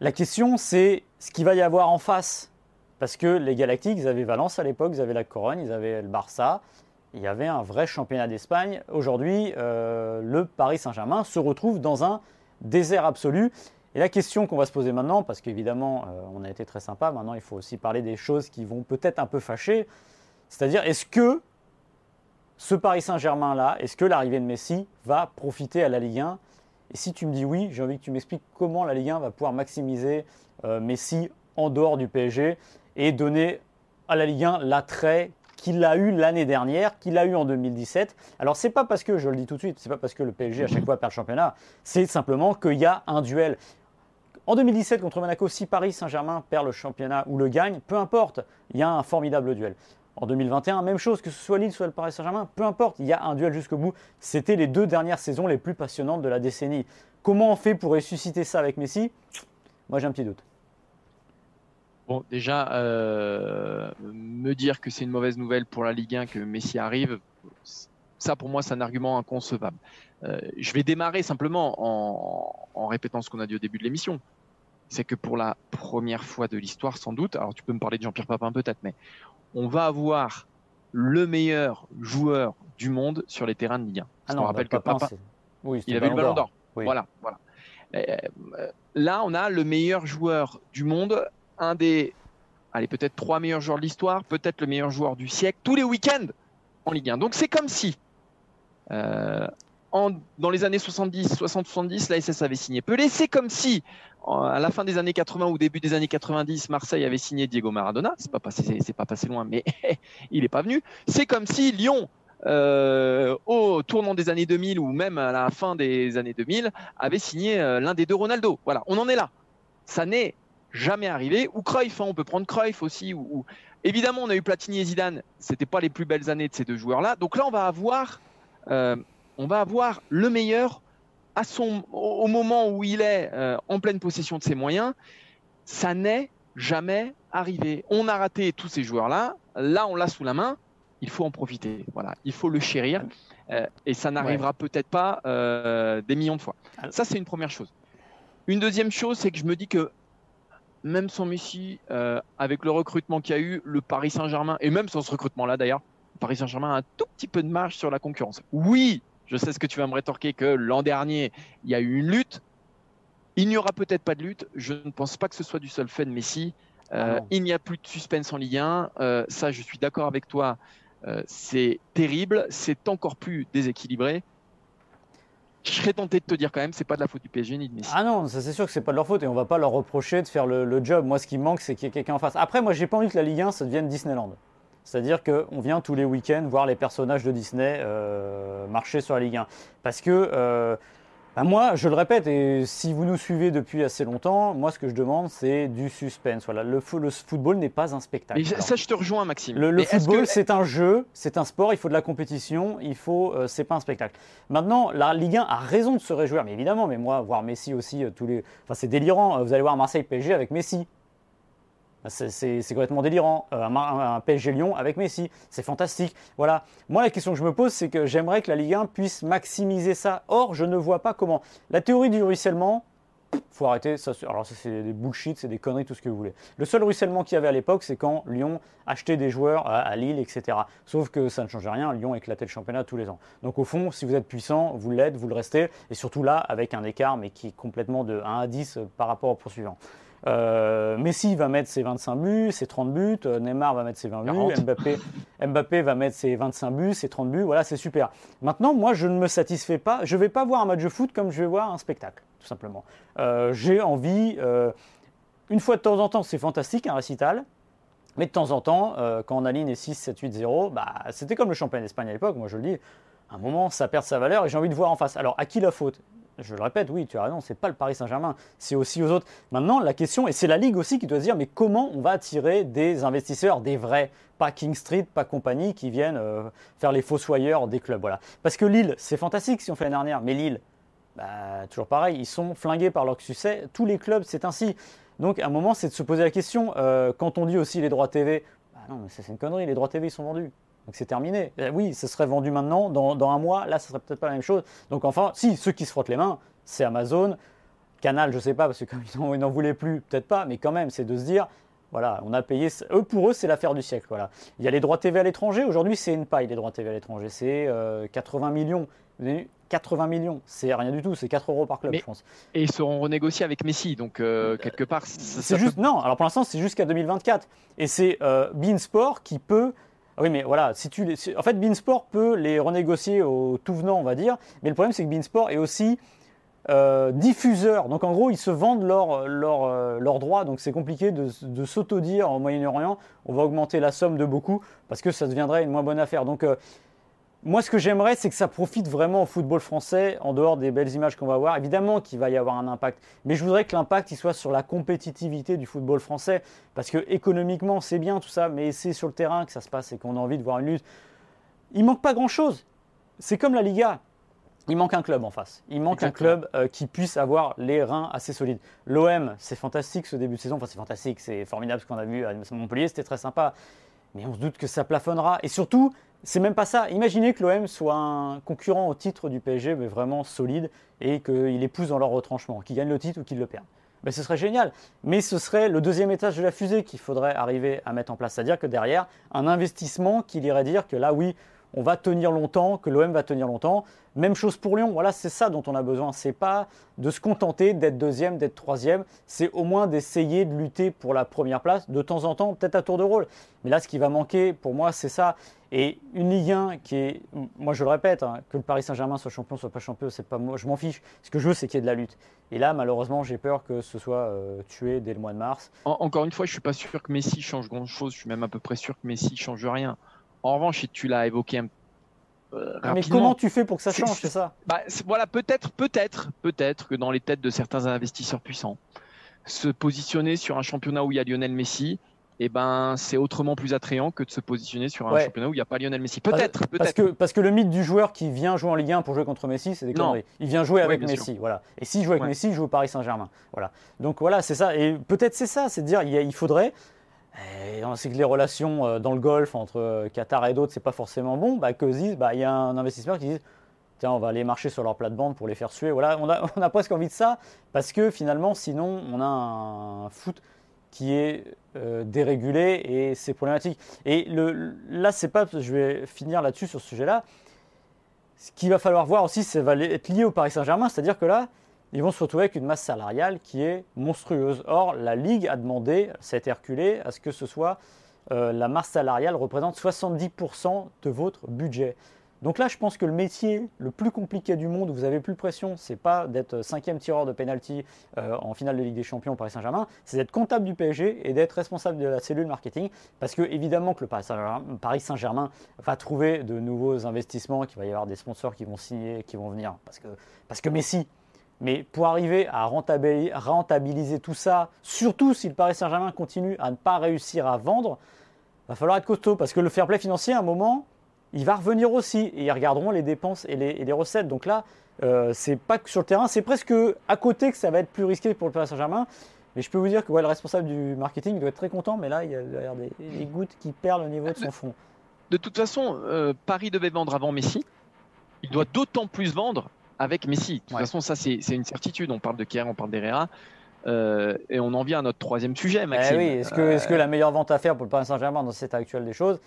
Speaker 1: La question, c'est ce qu'il va y avoir en face. Parce que les Galactiques, ils avaient Valence à l'époque, ils avaient la Corogne, ils avaient le Barça il y avait un vrai championnat d'Espagne. Aujourd'hui, euh, le Paris Saint-Germain se retrouve dans un désert absolu. Et la question qu'on va se poser maintenant, parce qu'évidemment, euh, on a été très sympa, maintenant il faut aussi parler des choses qui vont peut-être un peu fâcher. C'est-à-dire, est-ce que ce Paris Saint-Germain-là, est-ce que l'arrivée de Messi va profiter à la Ligue 1 Et si tu me dis oui, j'ai envie que tu m'expliques comment la Ligue 1 va pouvoir maximiser euh, Messi en dehors du PSG et donner à la Ligue 1 l'attrait qu'il a eu l'année dernière, qu'il a eu en 2017. Alors c'est pas parce que, je le dis tout de suite, c'est pas parce que le PSG à chaque fois perd le championnat, c'est simplement qu'il y a un duel. En 2017 contre Monaco, si Paris Saint-Germain perd le championnat ou le gagne, peu importe, il y a un formidable duel. En 2021, même chose, que ce soit Lille, soit le Paris Saint-Germain, peu importe, il y a un duel jusqu'au bout. C'était les deux dernières saisons les plus passionnantes de la décennie. Comment on fait pour ressusciter ça avec Messi? Moi j'ai un petit doute.
Speaker 2: Bon, déjà, euh, me dire que c'est une mauvaise nouvelle pour la Ligue 1 que Messi arrive, ça pour moi c'est un argument inconcevable. Euh, je vais démarrer simplement en, répétant ce qu'on a dit au début de l'émission. C'est que pour la première fois de l'histoire, sans doute, alors tu peux me parler de Jean-Pierre Papin peut-être, mais on va avoir le meilleur joueur du monde sur les terrains de Ligue 1.
Speaker 1: Ah non, rappelle que Papin, oui,
Speaker 2: il avait le ballon d'or. Voilà, voilà. Euh, là, on a le meilleur joueur du monde un des, allez, peut-être trois meilleurs joueurs de l'histoire, peut-être le meilleur joueur du siècle, tous les week-ends en Ligue 1. Donc c'est comme si, euh, dans les années 70, 60-70, la SS avait signé Pelé. C'est comme si, à la fin des années 80 ou début des années 90, Marseille avait signé Diego Maradona. C'est pas passé, pas passé loin, mais <laughs> il n'est pas venu. C'est comme si Lyon euh, au tournant des années 2000 ou même à la fin des années 2000, avait signé euh, l'un des deux Ronaldo. Voilà, on en est là. Ça n'est jamais arrivé. Ou Cruyff, hein, on peut prendre Cruyff aussi. Ou, Évidemment, on a eu Platini et Zidane. C'était pas les plus belles années de ces deux joueurs-là. Donc là, on va avoir, euh, on va avoir le meilleur à son, au moment où il est euh, en pleine possession de ses moyens. Ça n'est jamais arrivé. On a raté tous ces joueurs-là. Là, on l'a sous la main. Il faut en profiter. Voilà, il faut le chérir. Euh, et ça n'arrivera peut-être pas des millions de fois. Ça, c'est une première chose. Une deuxième chose, c'est que je me dis que même sans Messi, euh, avec le recrutement qu'il y a eu, le Paris Saint-Germain, et même sans ce recrutement-là d'ailleurs, Paris Saint-Germain a un tout petit peu de marge sur la concurrence. Oui, je sais ce que tu vas me rétorquer que l'an dernier, il y a eu une lutte. Il n'y aura peut-être pas de lutte. Je ne pense pas que ce soit du seul fait de Messi. Euh, ah il n'y a plus de suspense en Ligue 1. Euh, ça, je suis d'accord avec toi. c'est terrible. C'est encore plus déséquilibré je serais tenté de te dire quand même, c'est pas de la faute du PSG ni de Messi.
Speaker 1: Ah non, c'est sûr que c'est pas de leur faute et on va pas leur reprocher de faire le, job. Moi, ce qui me manque, c'est qu'il y ait quelqu'un en face. Après, moi, j'ai pas envie que la Ligue 1 ça devienne Disneyland. C'est-à-dire qu'on vient tous les week-ends voir les personnages de Disney euh, marcher sur la Ligue 1. Parce que euh, bah, moi, je le répète, et si vous nous suivez depuis assez longtemps, moi, ce que je demande, c'est du suspense. Voilà, le, football n'est pas un spectacle.
Speaker 2: ça, je te rejoins, Maxime.
Speaker 1: Le, football, c'est un jeu, c'est un sport, il faut de la compétition, il faut, euh, c'est pas un spectacle. Maintenant, la Ligue 1 a raison de se réjouir, mais évidemment, mais moi, voir Messi aussi, euh, tous les, enfin, c'est délirant. Vous allez voir Marseille PSG avec Messi. C'est complètement délirant. Euh, un, PSG Lyon avec Messi, c'est fantastique. Voilà. Moi, la question que je me pose, c'est que j'aimerais que la Ligue 1 puisse maximiser ça. Or, je ne vois pas comment. La théorie du ruissellement, faut arrêter. Ça, alors, ça, c'est des bullshit, c'est des conneries, tout ce que vous voulez. Le seul ruissellement qu'il y avait à l'époque, c'est quand Lyon achetait des joueurs à, Lille, etc. Sauf que ça ne changeait rien. Lyon éclatait le championnat tous les ans. Donc, au fond, si vous êtes puissant, vous l'êtes, vous le restez. Et surtout là, avec un écart, mais qui est complètement de 1 à 10 par rapport au poursuivant. Euh, Messi va mettre ses 25 buts, ses 30 buts, euh, Neymar va mettre ses 20 buts, Mbappé, Mbappé va mettre ses 25 buts, ses 30 buts, voilà, c'est super. Maintenant, moi, je ne me satisfais pas, je ne vais pas voir un match de foot comme je vais voir un spectacle, tout simplement. Euh, j'ai envie, une fois de temps en temps, c'est fantastique, un récital, mais de temps en temps, quand on aligne 6, 7, 8, 0, bah, c'était comme le championnat d'Espagne à l'époque, moi je le dis, à un moment, ça perd sa valeur et j'ai envie de voir en face. Alors, à qui la faute? Je le répète, oui, tu as raison, c'est pas le Paris Saint-Germain, c'est aussi aux autres. Maintenant, la question, et c'est la Ligue aussi qui doit se dire, mais comment on va attirer des investisseurs, des vrais, pas King Street, pas compagnie, qui viennent euh, faire les fossoyeurs des clubs, voilà. Parce que Lille, c'est fantastique si on fait l'année dernière, mais Lille, bah, toujours pareil, ils sont flingués par leur succès. Tous les clubs, c'est ainsi. Donc, à un moment, c'est de se poser la question. Euh, quand on dit aussi les droits TV, bah non, mais c'est une connerie. Les droits TV, sont vendus. Donc c'est terminé. Eh oui, ce serait vendu maintenant, dans, un mois, là, ce serait peut-être pas la même chose. Donc enfin, si, ceux qui se frottent les mains, c'est Amazon. Canal, je sais pas, parce que comme ils n'en voulaient plus, peut-être pas, mais quand même, c'est de se dire, voilà, on a payé. Eux, pour eux, c'est l'affaire du siècle. Voilà. Il y a les droits TV à l'étranger. Aujourd'hui, c'est une paille, les droits TV à l'étranger. C'est 80 euh, millions. 80 millions, c'est rien du tout, c'est 4 euros par club, je pense.
Speaker 2: Et ils seront renégociés avec Messi, donc euh, quelque part.
Speaker 1: C'est juste, non, alors pour l'instant, c'est jusqu'à 2024. Et c'est euh, Beansport qui peut oui, mais voilà, si tu, en fait, Beansport peut les renégocier au tout venant, on va dire. Mais le problème, c'est que Beansport est aussi euh, diffuseur. Donc en gros, ils se vendent leurs leur, leur droits. Donc c'est compliqué de, de s'auto-dire au Moyen-Orient, on va augmenter la somme de beaucoup parce que ça deviendrait une moins bonne affaire. Donc euh, moi, ce que j'aimerais, c'est que ça profite vraiment au football français, en dehors des belles images qu'on va voir. Évidemment qu'il va y avoir un impact, mais je voudrais que l'impact il soit sur la compétitivité du football français, parce que économiquement, c'est bien tout ça, mais c'est sur le terrain que ça se passe et qu'on a envie de voir une lutte. Il manque pas grand-chose. C'est comme la Liga. Il manque un club en face. Il manque un club euh, qui puisse avoir les reins assez solides. L'OM, c'est fantastique ce début de saison. Enfin, c'est fantastique, c'est formidable ce qu'on a vu à Montpellier, c'était très sympa. Mais on se doute que ça plafonnera. Et surtout, c'est même pas ça. Imaginez que l'OM soit un concurrent au titre du PSG, mais vraiment solide, et qu'il épouse dans leur retranchement, qu'il gagne le titre ou qu'il le perde. Ben, ce serait génial. Mais ce serait le deuxième étage de la fusée qu'il faudrait arriver à mettre en place. C'est-à-dire que derrière, un investissement qui irait dire que là, oui, on va tenir longtemps, que l'OM va tenir longtemps. Même chose pour Lyon. Voilà, c'est ça dont on a besoin. C'est pas de se contenter d'être deuxième, d'être troisième. C'est au moins d'essayer de lutter pour la première place de temps en temps, peut-être à tour de rôle. Mais là, ce qui va manquer pour moi, c'est ça. Et une Ligue 1 qui est, moi je le répète, hein, que le Paris Saint-Germain soit champion, soit pas champion, c'est pas je m'en fiche. Ce que je veux, c'est qu'il y ait de la lutte. Et là, malheureusement, j'ai peur que ce soit euh, tué dès le mois de mars.
Speaker 2: encore une fois, je suis pas sûr que Messi change grand-chose. Je suis même à peu près sûr que Messi change rien. En revanche, tu l'as évoqué un
Speaker 1: euh, ah, mais comment tu fais pour que ça change, c'est ça
Speaker 2: bah, Voilà, peut-être, peut-être, peut-être que dans les têtes de certains investisseurs puissants, se positionner sur un championnat où il y a Lionel Messi, eh ben, c'est autrement plus attrayant que de se positionner sur un championnat où il n'y a pas Lionel Messi. Peut-être,
Speaker 1: peut-être. Parce que, parce que le mythe du joueur qui vient jouer en Ligue 1 pour jouer contre Messi, c'est des conneries. Il vient jouer avec Messi, voilà. Et s'il joue avec Messi, il joue au Paris Saint-Germain, voilà. Donc voilà, c'est ça. Et peut-être c'est ça, c'est de dire, il faudrait et on sait que les relations euh, dans le golf entre euh, Qatar et d'autres, c'est pas forcément bon. Bah, que bah, il y a un investisseur qui dit tiens, on va aller marcher sur leur plate-bande pour les faire suer. Voilà, on a, <laughs> on a, presque envie de ça parce que finalement, sinon, on a un foot qui est euh, dérégulé et c'est problématique. Et le, là, c'est pas, je vais finir là-dessus sur ce sujet-là. Ce qu'il va falloir voir aussi, c'est va être lié au Paris Saint-Germain, c'est-à-dire que là, ils vont se retrouver avec une masse salariale qui est monstrueuse. Or, la Ligue a demandé, cette Herculé, à ce que ce soit euh, la masse salariale représente 70% de votre budget. Donc là, je pense que le métier le plus compliqué du monde où vous avez plus de pression, c'est pas d'être cinquième tireur de penalty euh, en finale de Ligue des Champions au Paris Saint-Germain, c'est d'être comptable du PSG et d'être responsable de la cellule marketing. Parce que évidemment que le Paris Saint-Germain va trouver de nouveaux investissements, qu'il va y avoir des sponsors qui vont signer, qui vont venir. Parce que, parce que Messi, mais pour arriver à rentabiliser, tout ça, surtout si le Paris Saint-Germain continue à ne pas réussir à vendre, va falloir être costaud parce que le fair play financier, à un moment, il va revenir aussi et ils regarderont les dépenses et les, recettes. Donc là, euh, c'est pas que sur le terrain, c'est presque à côté que ça va être plus risqué pour le Paris Saint-Germain. Mais je peux vous dire que le responsable du marketing doit être très content, mais là, il y a des, gouttes qui perdent au niveau de son front.
Speaker 2: De toute façon, euh, Paris devait vendre avant Messi. Il doit d'autant plus vendre avec Messi. De toute façon, ça, c'est une certitude. On parle de Kerr, on parle d'Herrera. Euh, et on en vient à notre troisième sujet, Maxime.
Speaker 1: Eh oui, est-ce que, est que, la meilleure vente à faire pour le Paris Saint-Germain dans cet état actuel des choses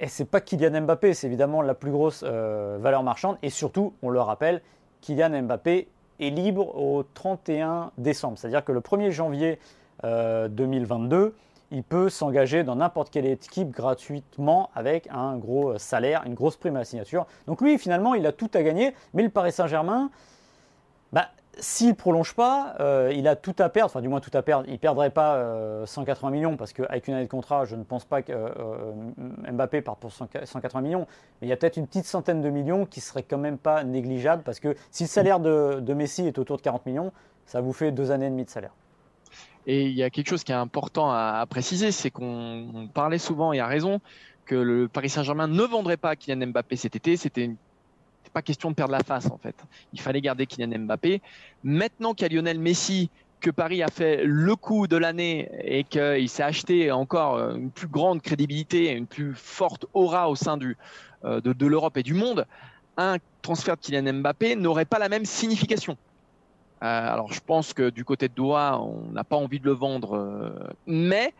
Speaker 1: Et c'est pas Kylian Mbappé, c'est évidemment la plus grosse valeur marchande. Et surtout, on le rappelle, Kylian Mbappé est libre au 31 décembre. C'est-à-dire que le 1er janvier 2022, euh, il peut s'engager dans n'importe quelle équipe gratuitement avec un gros salaire, une grosse prime à la signature. Donc lui, finalement, il a tout à gagner. Mais le Paris Saint-Germain, bah, s'il ne prolonge pas, euh, il a tout à perdre, enfin du moins tout à perdre. Il ne perdrait pas 180 euh, millions parce qu'avec une année de contrat, je ne pense pas que euh, Mbappé parte pour 180 millions. Mais il y a peut-être une petite centaine de millions qui ne seraient quand même pas négligeables parce que si le salaire de, Messi est autour de 40 millions, ça vous fait deux années et demie de salaire.
Speaker 2: Et il y a quelque chose qui est important à, préciser, c'est qu'on parlait souvent et à raison que le Paris Saint-Germain ne vendrait pas Kylian Mbappé cet été. C'était une pas question de perdre la face en fait. Il fallait garder Kylian Mbappé. Maintenant qu'il y a Lionel Messi, que Paris a fait le coup de l'année et qu'il s'est acheté encore une plus grande crédibilité, une plus forte aura au sein euh, de, l'Europe et du monde, un transfert de Kylian Mbappé n'aurait pas la même signification. Euh, alors je pense que du côté de Doha, on n'a pas envie de le vendre, euh, mais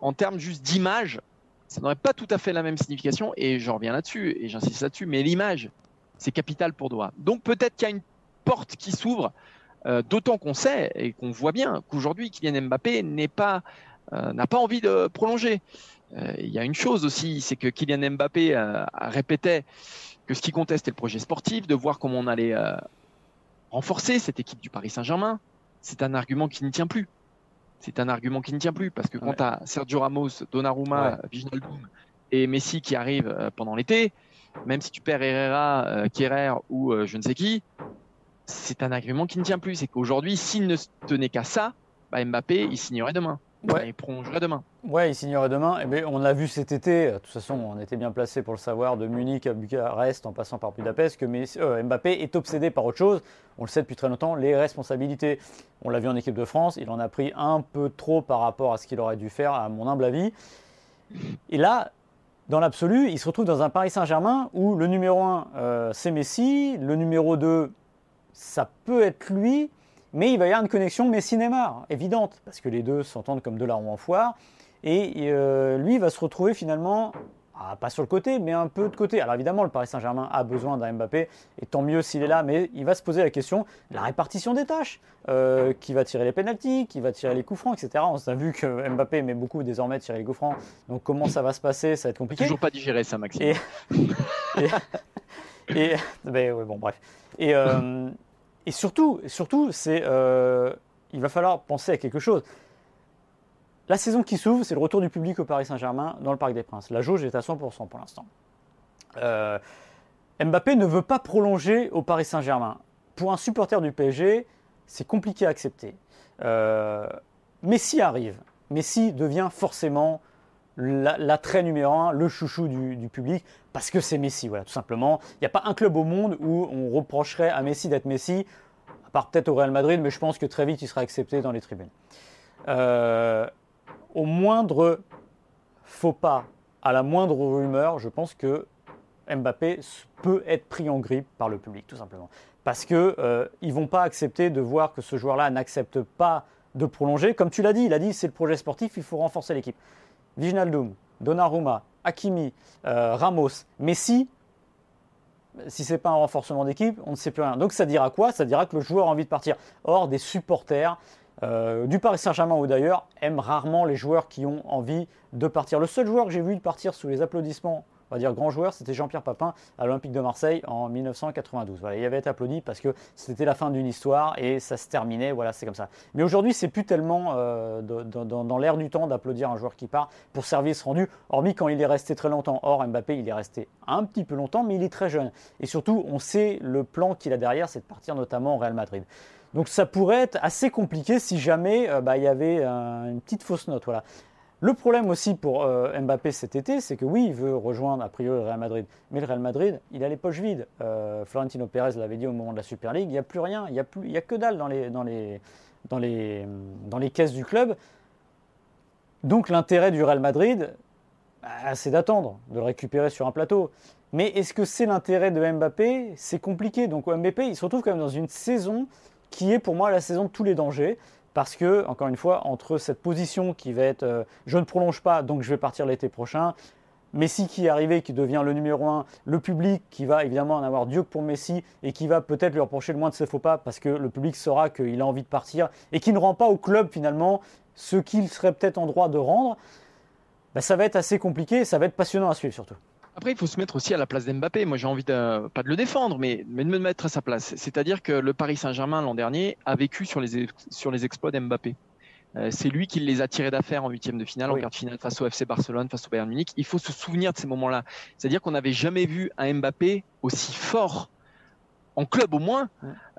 Speaker 2: en termes juste d'image, ça n'aurait pas tout à fait la même signification, et j'en reviens là-dessus, et j'insiste là-dessus, mais l'image, c'est capital pour Doha. Donc peut-être qu'il y a une porte qui s'ouvre, euh, d'autant qu'on sait et qu'on voit bien qu'aujourd'hui Kylian Mbappé n'a pas envie de prolonger. Il y a une chose aussi, c'est que Kylian Mbappé a répété que ce qui comptait c'était le projet sportif, de voir comment on allait renforcer cette équipe du Paris Saint-Germain. C'est un argument qui ne tient plus. C'est un argument qui ne tient plus parce que quand tu as Sergio Ramos, Donnarumma, ouais. et Messi qui arrivent pendant l'été, même si tu perds Herrera, euh, Kerrer ou euh, je ne sais qui, c'est un argument qui ne tient plus. C'est qu'aujourd'hui, s'il ne tenait qu'à ça, bah, Mbappé, il signerait demain. Il prolongerait demain.
Speaker 1: Ouais, il signerait demain. Et eh on l'a vu cet été, de toute façon, on était bien placé pour le savoir, de Munich à Bucarest en passant par Budapest, que euh, Mbappé est obsédé par autre chose. On le sait depuis très longtemps, les responsabilités. On l'a vu en équipe de France, il en a pris un peu trop par rapport à ce qu'il aurait dû faire, à mon humble avis. Et là, dans l'absolu, il se retrouve dans un Paris Saint-Germain où le numéro 1, euh, c'est Messi, le numéro 2, ça peut être lui, mais il va y avoir une connexion Messi-Neymar, évidente, parce que les deux s'entendent comme deux larrons en foire. Et euh, lui va se retrouver finalement ah, pas sur le côté, mais un peu de côté. Alors évidemment, le Paris Saint-Germain a besoin d'un Mbappé, et tant mieux s'il est là, mais il va se poser la question de la répartition des tâches. Euh, qui va tirer les pénalties, qui va tirer les coups francs, etc. On a vu que Mbappé met beaucoup désormais tirer les coups francs. Donc comment ça va se passer? Ça va être compliqué.
Speaker 2: Toujours pas digéré ça, Maxime.
Speaker 1: Et, <laughs> ben, bon, bref. Et, euh, et surtout, surtout c'est, euh, il va falloir penser à quelque chose. La saison qui s'ouvre, c'est le retour du public au Paris Saint-Germain dans le Parc des Princes. La jauge est à 100% pour l'instant. Euh, Mbappé ne veut pas prolonger au Paris Saint-Germain. Pour un supporter du PSG, c'est compliqué à accepter. Euh, Messi arrive. Messi devient forcément l'attrait numéro un, le chouchou du, public, parce que c'est Messi, voilà, tout simplement. Il n'y a pas un club au monde où on reprocherait à Messi d'être Messi, à part peut-être au Real Madrid, mais je pense que très vite il sera accepté dans les tribunes. Euh, au moindre faux pas, à la moindre rumeur, je pense que Mbappé peut être pris en grippe par le public, tout simplement. Parce qu'ils euh, ne vont pas accepter de voir que ce joueur-là n'accepte pas de prolonger. Comme tu l'as dit, il a dit c'est le projet sportif, il faut renforcer l'équipe. Viginaldoum, Donnarumma, Hakimi, euh, Ramos, Messi, si ce n'est pas un renforcement d'équipe, on ne sait plus rien. Donc ça dira quoi? Ça dira que le joueur a envie de partir. Or, des supporters euh, du Paris Saint-Germain ou d'ailleurs, aiment rarement les joueurs qui ont envie de partir. Le seul joueur que j'ai vu partir sous les applaudissements, va dire grand joueur, c'était Jean-Pierre Papin à l'Olympique de Marseille en 1992. il avait été applaudi parce que c'était la fin d'une histoire et ça se terminait, voilà, c'est comme ça. Mais aujourd'hui, c'est plus tellement euh, dans, l'air du temps d'applaudir un joueur qui part pour service rendu, hormis quand il est resté très longtemps. Or, Mbappé, il est resté un petit peu longtemps, mais il est très jeune. Et surtout, on sait le plan qu'il a derrière, c'est de partir notamment au Real Madrid. Donc ça pourrait être assez compliqué si jamais euh, bah, il y avait une petite fausse note. Voilà. Le problème aussi pour euh, Mbappé cet été, c'est que oui, il veut rejoindre a priori le Real Madrid, mais le Real Madrid, il a les poches vides. Euh, Florentino Pérez l'avait dit au moment de la Super League, il n'y a plus rien, il n'y a, que dalle dans les caisses du club. Donc l'intérêt du Real Madrid, bah, c'est d'attendre, de le récupérer sur un plateau. Mais est-ce que c'est l'intérêt de Mbappé? C'est compliqué. Donc Mbappé, il se retrouve quand même dans une saison qui est pour moi la saison de tous les dangers. Parce que, encore une fois, entre cette position qui va être euh, je ne prolonge pas, donc je vais partir l'été prochain, Messi qui est arrivé, qui devient le numéro 1, le public qui va évidemment en avoir Dieu pour Messi et qui va peut-être lui reprocher le moins de ses faux pas parce que le public saura qu'il a envie de partir et qui ne rend pas au club finalement ce qu'il serait peut-être en droit de rendre, bah, ça va être assez compliqué ça va être passionnant à suivre surtout.
Speaker 2: Après, il faut se mettre aussi à la place d'Mbappé. Moi, j'ai envie de, pas de le défendre, mais, de me mettre à sa place. C'est-à-dire que le Paris Saint-Germain, l'an dernier, a vécu sur les, sur les exploits d'Mbappé. Euh, c'est lui qui les a tirés d'affaire en huitième de finale, en quart de finale face au FC Barcelone, face au Bayern Munich. Il faut se souvenir de ces moments-là. C'est-à-dire qu'on n'avait jamais vu un Mbappé aussi fort en club au moins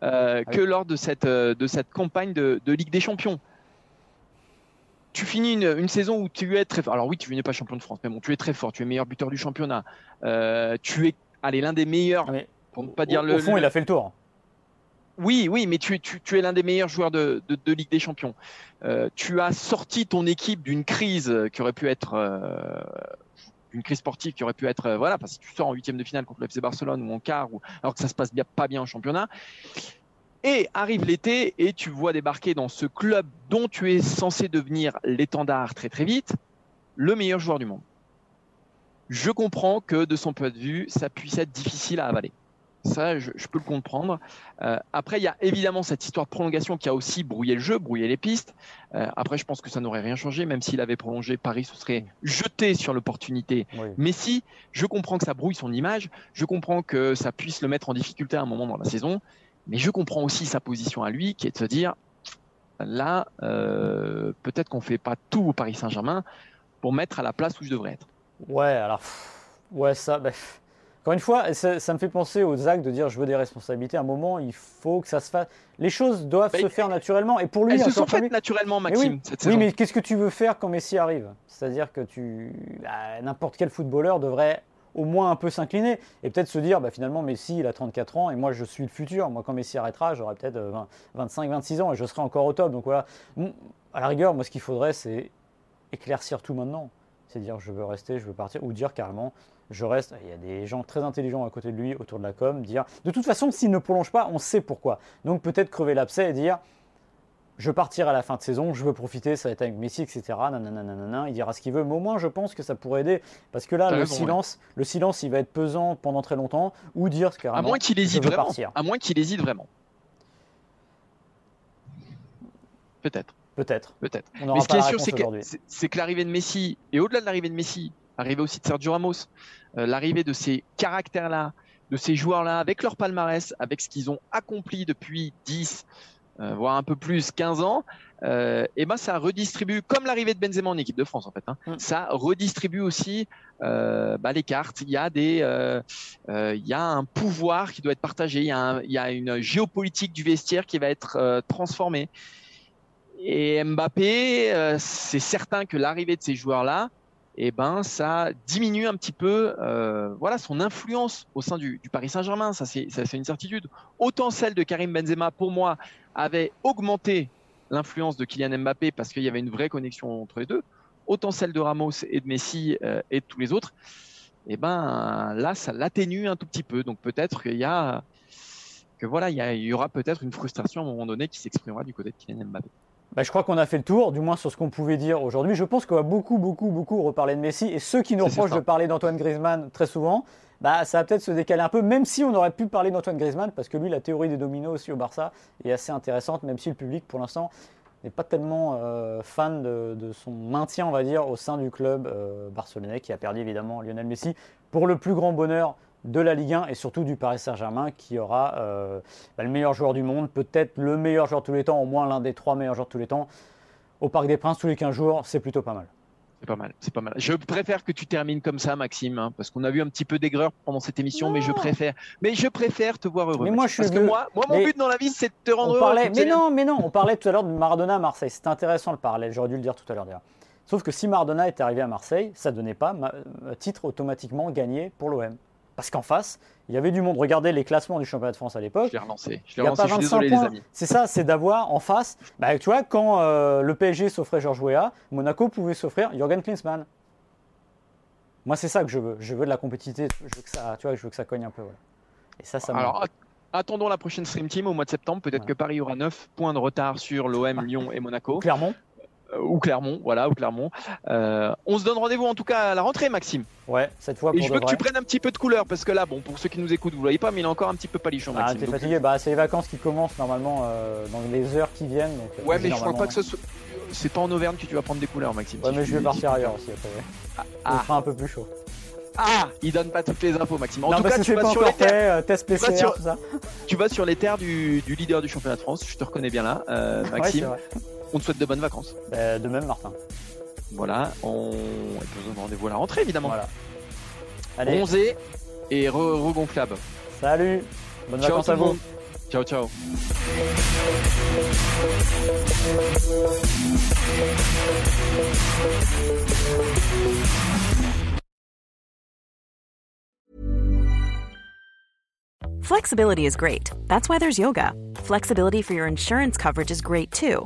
Speaker 2: euh, ah que lors de cette, euh, de cette campagne de, de Ligue des Champions tu finis une, saison où tu es très fort. Alors oui, tu n'es pas champion de France, mais bon, tu es très fort. Tu es meilleur buteur du championnat. Euh, tu es, allez, l'un des meilleurs.
Speaker 1: Ah, pour ne pas dire le. Au fond, il a fait le tour.
Speaker 2: Oui, oui, mais tu, es l'un des meilleurs joueurs de, Ligue des Champions. Euh, tu as sorti ton équipe d'une crise qui aurait pu être euh, une crise sportive qui aurait pu être voilà, parce que tu sors en huitième de finale contre le FC Barcelone ou en quart, ou, alors que ça se passe bien, pas bien en championnat. Et arrive l'été et tu vois débarquer dans ce club dont tu es censé devenir l'étendard très très vite, le meilleur joueur du monde. Je comprends que de son point de vue, ça puisse être difficile à avaler. Ça, je, peux le comprendre. Euh, après, il y a évidemment cette histoire de prolongation qui a aussi brouillé le jeu, brouillé les pistes. Euh, après, je pense que ça n'aurait rien changé, même s'il avait prolongé, Paris se serait jeté sur l'opportunité. Mais si, je comprends que ça brouille son image, je comprends que ça puisse le mettre en difficulté à un moment dans la saison. Mais je comprends aussi sa position à lui, qui est de se dire, là, euh, peut-être qu'on ne fait pas tout au Paris Saint-Germain pour mettre à la place où je devrais être.
Speaker 1: Ouais, alors, ouais, ça, bah, encore une fois, ça, me fait penser aux actes de dire je veux des responsabilités. À un moment, il faut que ça se fasse. Les choses doivent bah, se faire naturellement. Et pour lui,
Speaker 2: elles se sont faites naturellement, Maxime.
Speaker 1: oui, oui, mais qu'est-ce que tu veux faire quand Messi arrive? C'est-à-dire que tu, bah, n'importe quel footballeur devrait au moins un peu s'incliner et peut-être se dire bah, finalement Messi il a 34 ans et moi je suis le futur. Moi quand Messi arrêtera, j'aurai peut-être 25, euh, 26 ans et je serai encore au top. Donc voilà, à la rigueur, moi ce qu'il faudrait c'est éclaircir tout maintenant. C'est dire je veux rester, je veux partir ou dire carrément je reste. Il y a des gens très intelligents à côté de lui autour de la com, dire de toute façon s'il ne prolonge pas, on sait pourquoi. Donc peut-être crever l'abcès et dire je partirai à la fin de saison, je veux profiter, ça va être avec Messi, etc. il dira ce qu'il veut, mais au moins je pense que ça pourrait aider. Parce que là, le silence, le silence, il va être pesant pendant très longtemps, ou dire ce
Speaker 2: À moins qu'il hésite vraiment. À moins qu'il hésite vraiment. Peut-être.
Speaker 1: Peut-être.
Speaker 2: Peut-être. Mais ce qui est sûr, c'est que, l'arrivée de Messi, et au-delà de l'arrivée de Messi, l'arrivée aussi de Sergio Ramos, euh, l'arrivée de ces caractères-là, de ces joueurs-là, avec leur palmarès, avec ce qu'ils ont accompli depuis 10, euh, voire un peu plus, 15 ans, euh, et ben ça redistribue, comme l'arrivée de Benzema en équipe de France en fait, hein, mm. ça redistribue aussi euh, bah, les cartes. Il y a des, il y a un pouvoir qui doit être partagé, il y a, il y a une géopolitique du vestiaire qui va être transformée. Et Mbappé, c'est certain que l'arrivée de ces joueurs-là, et eh ben ça diminue un petit peu euh, voilà son influence au sein du, Paris Saint-Germain. Ça c'est une certitude. Autant celle de Karim Benzema pour moi avait augmenté l'influence de Kylian Mbappé parce qu'il y avait une vraie connexion entre les deux autant celle de Ramos et de Messi euh, et de tous les autres eh ben là ça l'atténue un tout petit peu. Donc peut-être qu'il y a que voilà il y, y aura peut-être une frustration à un moment donné qui s'exprimera du côté de Kylian Mbappé
Speaker 1: bah, je crois qu'on a fait le tour, du moins sur ce qu'on pouvait dire aujourd'hui. Je pense qu'on va beaucoup, beaucoup, beaucoup reparler de Messi. Et ceux qui nous reprochent de parler d'Antoine Griezmann très souvent, bah, ça va peut-être se décaler un peu, même si on aurait pu parler d'Antoine Griezmann, parce que lui, la théorie des dominos aussi au Barça est assez intéressante, même si le public, pour l'instant, n'est pas tellement euh, fan de, son maintien, on va dire, au sein du club euh, barcelonais, qui a perdu évidemment Lionel Messi, pour le plus grand bonheur de la Ligue 1 et surtout du Paris Saint-Germain qui aura euh, bah, le meilleur joueur du monde, peut-être le meilleur joueur de tous les temps, au moins l'un des trois meilleurs joueurs de tous les temps. Au Parc des Princes tous les 15 jours, c'est plutôt pas mal.
Speaker 2: C'est pas mal, c'est pas mal. Je préfère que tu termines comme ça, Maxime, hein, parce qu'on a vu un petit peu d'aigreur pendant cette émission, mais je préfère, mais je préfère te voir heureux.
Speaker 1: Mais moi, je
Speaker 2: parce que moi, moi, mon but dans la vie, c'est de te rendre
Speaker 1: heureux. Mais non, mais non, on parlait tout à l'heure de Maradona à Marseille. C'était intéressant le parallèle. J'aurais dû le dire tout à l'heure déjà. Sauf que si Maradona était arrivé à Marseille, ça donnait pas euh, titre automatiquement gagné pour l'OM. Parce qu'en face, il y avait du monde. Regardez les classements du championnat de France à l'époque.
Speaker 2: Je l'ai relancé. Je
Speaker 1: Il
Speaker 2: l'ai relancé.
Speaker 1: pas
Speaker 2: Je suis
Speaker 1: 25
Speaker 2: désolé, les
Speaker 1: points.
Speaker 2: amis.
Speaker 1: C'est ça, c'est d'avoir en face. Bah, tu vois, quand euh, le PSG s'offrait Georges Weah, Monaco pouvait s'offrir Jürgen Klinsmann. Moi, c'est ça que je veux. Je veux de la compétitivité. Je veux que ça, tu vois, je veux que ça cogne un peu. voilà. Et ça, ça.
Speaker 2: Alors, at- attendons la prochaine Stream Team au mois de septembre. Peut-être
Speaker 1: Ouais.
Speaker 2: que Paris aura 9 points de retard sur l'OM, Lyon et Monaco.
Speaker 1: Clermont.
Speaker 2: Euh, ou Clermont, voilà, ou Clermont. Euh, on se donne rendez-vous en tout cas à la rentrée, Maxime.
Speaker 1: Ouais, cette fois
Speaker 2: Et je veux que tu prennes un petit peu de couleur parce que là, bon, pour ceux qui nous écoutent, vous ne voyez pas, mais il est encore un petit peu palichon,
Speaker 1: Ah, t'es fatigué. Bah, c'est les vacances qui commencent normalement euh, dans les heures qui viennent. Donc,
Speaker 2: Ouais, mais je crois pas que ce soit. C'est pas en Auvergne que tu vas prendre des couleurs, Maxime.
Speaker 1: Ouais,
Speaker 2: Si
Speaker 1: mais je vais partir ailleurs aussi après. Il
Speaker 2: Ah.
Speaker 1: fera un peu plus chaud.
Speaker 2: Ah, il donne pas toutes les infos, Maxime. En
Speaker 1: non,
Speaker 2: tout cas, tu vas, sur les
Speaker 1: fait.
Speaker 2: terres, vas sur-
Speaker 1: ça.
Speaker 2: tu vas sur les terres du, du leader du championnat de France. Je te reconnais bien là, euh, Maxime. On te souhaite de bonnes vacances.
Speaker 1: Bah, de même, Martin.
Speaker 2: Voilà, on, on se donne rendez-vous à la rentrée, évidemment.
Speaker 1: Voilà. Allez,
Speaker 2: Bronzé et re- regonflable.
Speaker 1: salut. Bonnes
Speaker 2: Ciao
Speaker 1: vacances à vous.
Speaker 2: monde. Ciao, ciao.
Speaker 3: Flexibility is great. That's why there's yoga. Flexibility for your insurance coverage is great too.